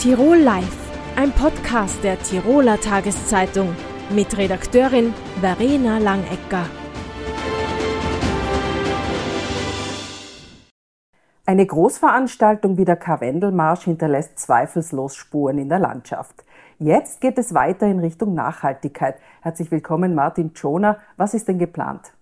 Tirol Live, ein Podcast der Tiroler Tageszeitung mit Redakteurin Verena Langecker. Eine Großveranstaltung wie der Karwendelmarsch hinterlässt zweifellos Spuren in der Landschaft. Jetzt geht es weiter in Richtung Nachhaltigkeit. Herzlich willkommen, Martin Schoner. Was ist denn geplant?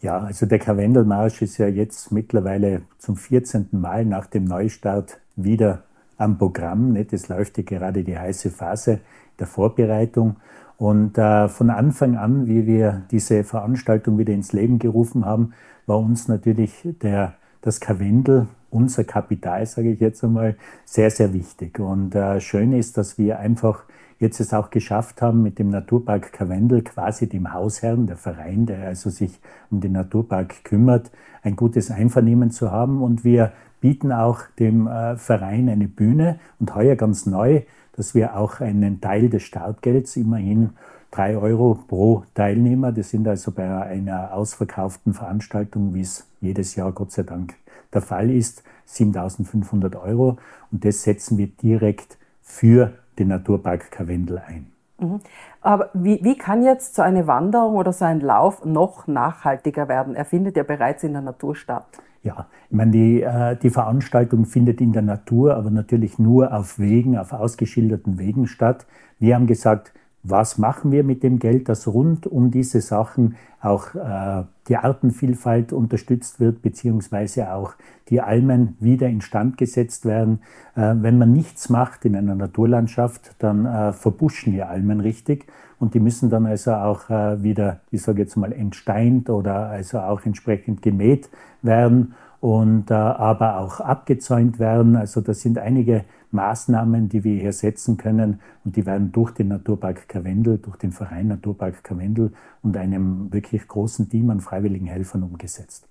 Ja, also der Karwendelmarsch ist ja jetzt mittlerweile zum 14. Mal nach dem Neustart wieder am Programm. Es läuft ja gerade die heiße Phase der Vorbereitung. Und äh, von Anfang an, wie wir diese Veranstaltung wieder ins Leben gerufen haben, war uns natürlich der, das Karwendel, unser Kapital, sage ich jetzt einmal, sehr, sehr wichtig. Und äh, schön ist, dass wir einfach jetzt es auch geschafft haben, mit dem Naturpark Karwendel quasi dem Hausherrn, der Verein, der also sich um den Naturpark kümmert, ein gutes Einvernehmen zu haben. Und wir bieten auch dem äh, Verein eine Bühne und heuer ganz neu, dass wir auch einen Teil des Startgelds, immerhin drei Euro pro Teilnehmer, das sind also bei einer ausverkauften Veranstaltung, wie es jedes Jahr Gott sei Dank der Fall ist, 7500 Euro und das setzen wir direkt für den Naturpark Karwendel ein. Mhm. Aber wie, wie kann jetzt so eine Wanderung oder so ein Lauf noch nachhaltiger werden? Er findet ja bereits in der Natur statt. Ja, ich meine, die, äh, die Veranstaltung findet in der Natur, aber natürlich nur auf Wegen, auf ausgeschilderten Wegen statt. Wir haben gesagt, was machen wir mit dem Geld, das rund um diese Sachen auch äh, die Artenvielfalt unterstützt wird, beziehungsweise auch die Almen wieder instand gesetzt werden. Äh, wenn man nichts macht in einer Naturlandschaft, dann äh, verbuschen die Almen richtig und die müssen dann also auch äh, wieder, ich sage jetzt mal, entsteint oder also auch entsprechend gemäht werden und äh, aber auch abgezäunt werden. Also das sind einige Maßnahmen, die wir hier setzen können und die werden durch den Naturpark Karwendel, durch den Verein Naturpark Karwendel und einem wirklich großen Team an freiwilligen Helfern umgesetzt.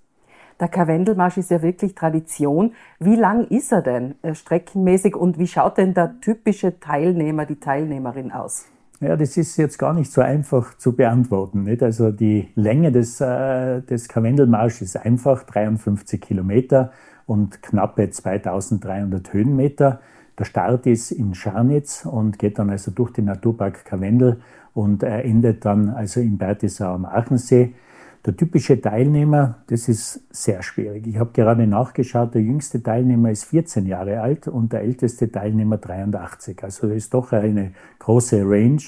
Der Karwendelmarsch ist ja wirklich Tradition. Wie lang ist er denn äh, streckenmäßig und wie schaut denn der typische Teilnehmer, die Teilnehmerin aus? Ja, das ist jetzt gar nicht so einfach zu beantworten. Nicht? Also die Länge des, äh, des Karwendelmarsches ist einfach 53 Kilometer und knappe 2300 Höhenmeter. Der Start ist in Scharnitz und geht dann also durch den Naturpark Karwendel und endet dann also in Bertisau am Aachensee. Der typische Teilnehmer, das ist sehr schwierig. Ich habe gerade nachgeschaut, der jüngste Teilnehmer ist 14 Jahre alt und der älteste Teilnehmer 83. Also das ist doch eine große Range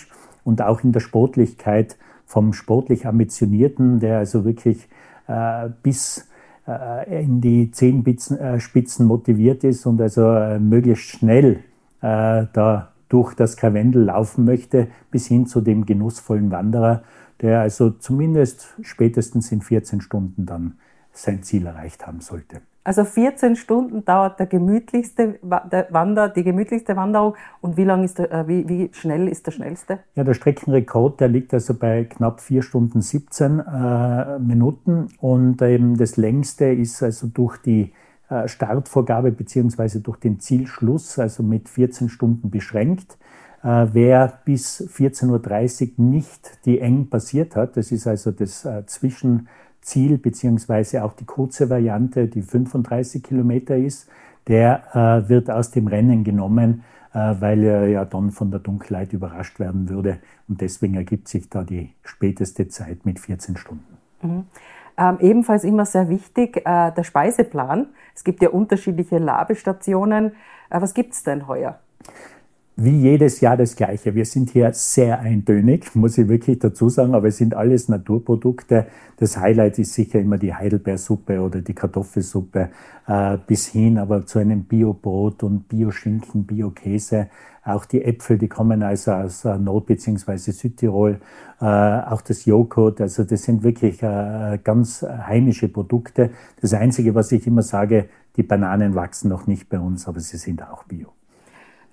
und auch in der Sportlichkeit vom sportlich Ambitionierten, der also wirklich äh, bis in die Zehenspitzen äh, motiviert ist und also äh, möglichst schnell äh, da durch das Karwendel laufen möchte, bis hin zu dem genussvollen Wanderer, der also zumindest spätestens in 14 Stunden dann sein Ziel erreicht haben sollte. Also 14 Stunden dauert der gemütlichste der Wander, die gemütlichste Wanderung. Und wie lang ist der, äh, wie, wie schnell ist der schnellste? Ja, der Streckenrekord, der liegt also bei knapp 4 Stunden 17 äh, Minuten. Und eben das längste ist also durch die äh, Startvorgabe beziehungsweise durch den Zielschluss, also mit 14 Stunden beschränkt. Äh, wer bis 14.30 Uhr nicht die eng passiert hat, das ist also das äh, Zwischenziel, beziehungsweise auch die kurze Variante, die 35 Kilometer ist, der wird aus dem Rennen genommen, weil er ja dann von der Dunkelheit überrascht werden würde. Und deswegen ergibt sich da die späteste Zeit mit 14 Stunden. Mhm. Ähm, ebenfalls immer sehr wichtig, äh, der Speiseplan. Es gibt ja unterschiedliche Labestationen. Äh, was gibt's denn heuer? Wie jedes Jahr das Gleiche. Wir sind hier sehr eintönig, muss ich wirklich dazu sagen, aber es sind alles Naturprodukte. Das Highlight ist sicher immer die Heidelbeersuppe oder die Kartoffelsuppe, äh, bis hin aber zu einem Biobrot und Bioschinken, Biokäse. Auch die Äpfel, die kommen also aus äh, Nord- bzw. Südtirol. Äh, auch das Joghurt, also das sind wirklich äh, ganz heimische Produkte. Das Einzige, was ich immer sage, die Bananen wachsen noch nicht bei uns, aber sie sind auch bio.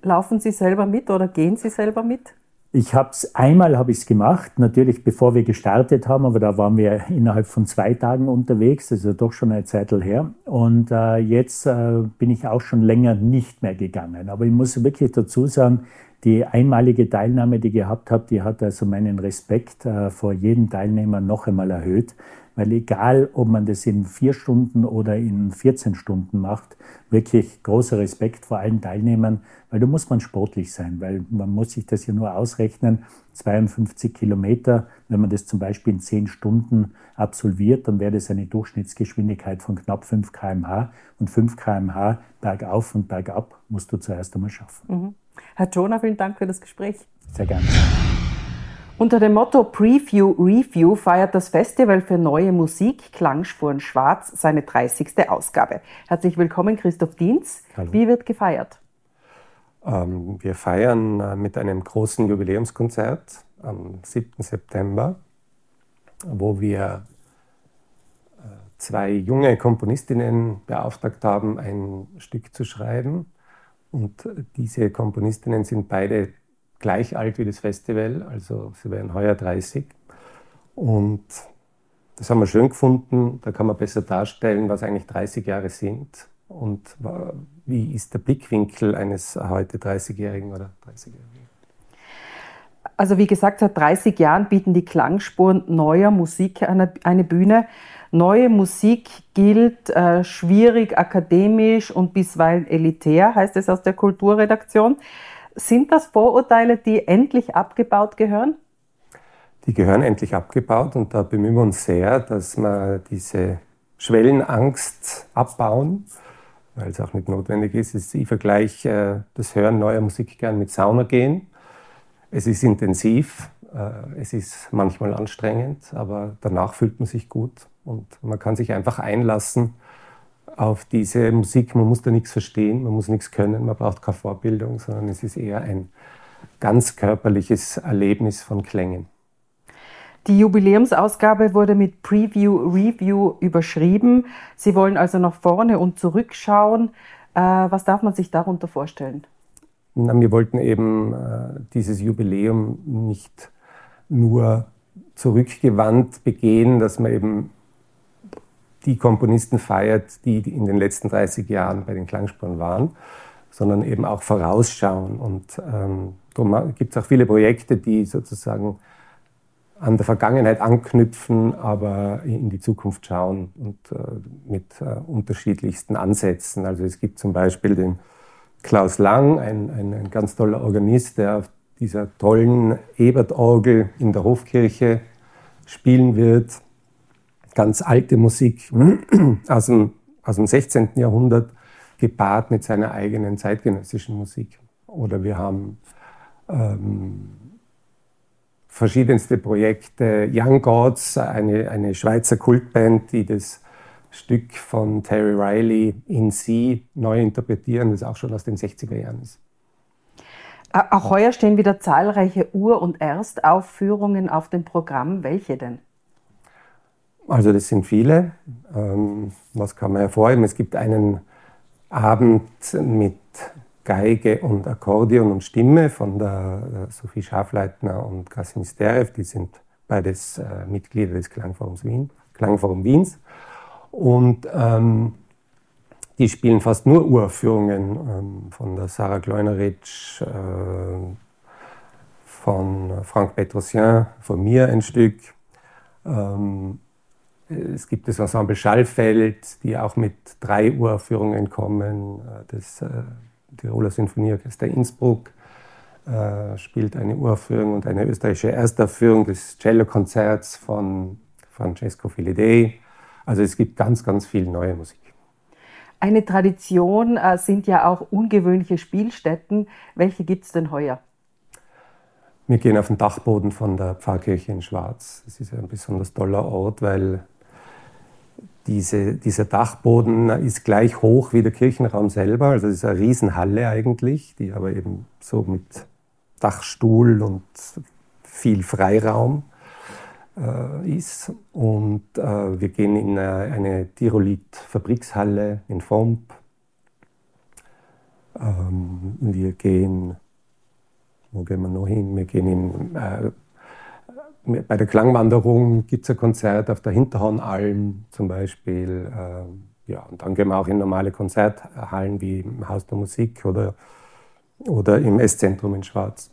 Laufen Sie selber mit oder gehen Sie selber mit? Ich habe es einmal habe ich es gemacht, natürlich bevor wir gestartet haben, aber da waren wir innerhalb von zwei Tagen unterwegs, also doch schon eine Zeit her. Und äh, jetzt äh, bin ich auch schon länger nicht mehr gegangen. Aber ich muss wirklich dazu sagen, die einmalige Teilnahme, die ich gehabt habe, die hat also meinen Respekt äh, vor jedem Teilnehmer noch einmal erhöht, weil egal, ob man das in vier Stunden oder in 14 Stunden macht, wirklich großer Respekt vor allen Teilnehmern, weil da muss man sportlich sein, weil man muss sich das ja nur ausrechnen, 52 Kilometer, wenn man das zum Beispiel in 10 Stunden absolviert, dann wäre das eine Durchschnittsgeschwindigkeit von knapp 5 kmh und 5 kmh bergauf und bergab musst du zuerst einmal schaffen. Mhm. Herr Jonah, vielen Dank für das Gespräch. Sehr gerne. Unter dem Motto Preview Review feiert das Festival für neue Musik Klangspuren Schwarz seine 30. Ausgabe. Herzlich willkommen, Christoph Dienz. Hallo. Wie wird gefeiert? Ähm, wir feiern äh, mit einem großen Jubiläumskonzert am 7. September, wo wir äh, zwei junge Komponistinnen beauftragt haben, ein Stück zu schreiben. Und diese Komponistinnen sind beide gleich alt wie das Festival, also sie werden heuer 30. Und das haben wir schön gefunden, da kann man besser darstellen, was eigentlich 30 Jahre sind und wie ist der Blickwinkel eines heute 30-Jährigen oder 30-Jährigen. Also wie gesagt, seit 30 Jahren bieten die Klangspuren neuer Musik eine, eine Bühne. Neue Musik gilt äh, schwierig, akademisch und bisweilen elitär, heißt es aus der Kulturredaktion. Sind das Vorurteile, die endlich abgebaut gehören? Die gehören endlich abgebaut und da bemühen wir uns sehr, dass wir diese Schwellenangst abbauen, weil es auch nicht notwendig ist. Ich vergleiche äh, das Hören neuer Musik gern mit Sauna gehen. Es ist intensiv, äh, es ist manchmal anstrengend, aber danach fühlt man sich gut und man kann sich einfach einlassen auf diese Musik. Man muss da nichts verstehen, man muss nichts können, man braucht keine Vorbildung, sondern es ist eher ein ganz körperliches Erlebnis von Klängen. Die Jubiläumsausgabe wurde mit Preview Review überschrieben. Sie wollen also nach vorne und zurückschauen. Äh, was darf man sich darunter vorstellen? Na, wir wollten eben äh, dieses Jubiläum nicht nur zurückgewandt begehen, dass man eben die Komponisten feiert, die in den letzten 30 Jahren bei den Klangspuren waren, sondern eben auch vorausschauen. Und ähm, darum gibt es auch viele Projekte, die sozusagen an der Vergangenheit anknüpfen, aber in die Zukunft schauen und äh, mit äh, unterschiedlichsten Ansätzen. Also es gibt zum Beispiel den Klaus Lang, ein, ein, ein ganz toller Organist, der auf dieser tollen Ebert-Orgel in der Hofkirche spielen wird ganz alte Musik aus dem, aus dem 16. Jahrhundert gepaart mit seiner eigenen zeitgenössischen Musik. Oder wir haben ähm, verschiedenste Projekte. Young Gods, eine, eine Schweizer Kultband, die das Stück von Terry Riley in Sie neu interpretieren, das auch schon aus den 60er Jahren ist. Auch heuer stehen wieder zahlreiche Ur- und Erstaufführungen auf dem Programm. Welche denn? Also das sind viele. Ähm, was kann man hervorheben? Es gibt einen Abend mit Geige und Akkordeon und Stimme von der äh, Sophie Schafleitner und Kasim Sterev. Die sind beides äh, Mitglieder des Klangforums Wien, Klangforum Wiens. Und ähm, die spielen fast nur Uraufführungen ähm, von der Sarah Gleuneritsch, äh, von Frank Petrosien, von mir ein Stück. Ähm, es gibt das Ensemble Schallfeld, die auch mit drei Uraufführungen kommen. Äh, das äh, Tiroler Sinfonieorchester Innsbruck äh, spielt eine Uraufführung und eine österreichische Erstaufführung des Cellokonzerts von Francesco Filidei. Also es gibt ganz, ganz viel neue Musik. Eine Tradition sind ja auch ungewöhnliche Spielstätten. Welche gibt es denn heuer? Wir gehen auf den Dachboden von der Pfarrkirche in Schwarz. Das ist ein besonders toller Ort, weil diese, dieser Dachboden ist gleich hoch wie der Kirchenraum selber. Also es ist eine Riesenhalle eigentlich, die aber eben so mit Dachstuhl und viel Freiraum äh, ist. Und äh, wir gehen in eine, eine Tirolit-Fabrikshalle in Fomp. Ähm, wir gehen, wo gehen wir noch hin? Wir gehen in äh, bei der Klangwanderung gibt es ein Konzert auf der Hinterhornalm zum Beispiel. Ähm, ja, und dann gehen wir auch in normale Konzerthallen wie im Haus der Musik oder, oder im Esszentrum in Schwarz.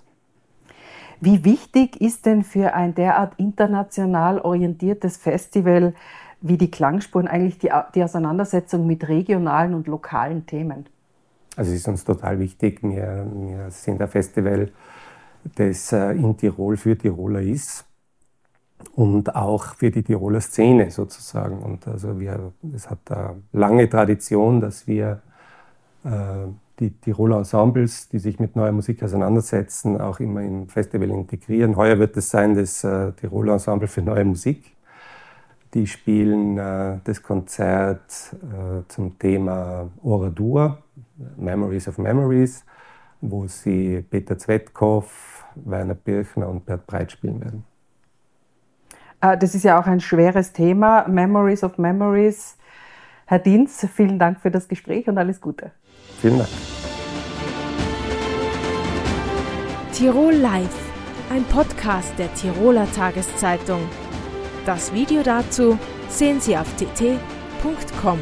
Wie wichtig ist denn für ein derart international orientiertes Festival wie die Klangspuren eigentlich die, die Auseinandersetzung mit regionalen und lokalen Themen? Also es ist uns total wichtig. Wir, wir sind ein Festival, das äh, in Tirol für Tiroler ist und auch für die Tiroler Szene sozusagen. Und also wir, es hat eine lange Tradition, dass wir äh, die Tiroler Ensembles, die sich mit neuer Musik auseinandersetzen, auch immer im Festival integrieren. Heuer wird es sein das äh, Tiroler Ensemble für neue Musik. Die spielen äh, das Konzert äh, zum Thema Oradur, Memories of Memories, wo sie Peter Zwetkopf, Werner Birchner und Bert Breit spielen werden. Äh, das ist ja auch ein schweres Thema, Memories of Memories. Herr Dienz, vielen Dank für das Gespräch und alles Gute. Vielen Dank. Tirol Live, ein Podcast der Tiroler Tageszeitung. Das Video dazu sehen Sie auf tt.com.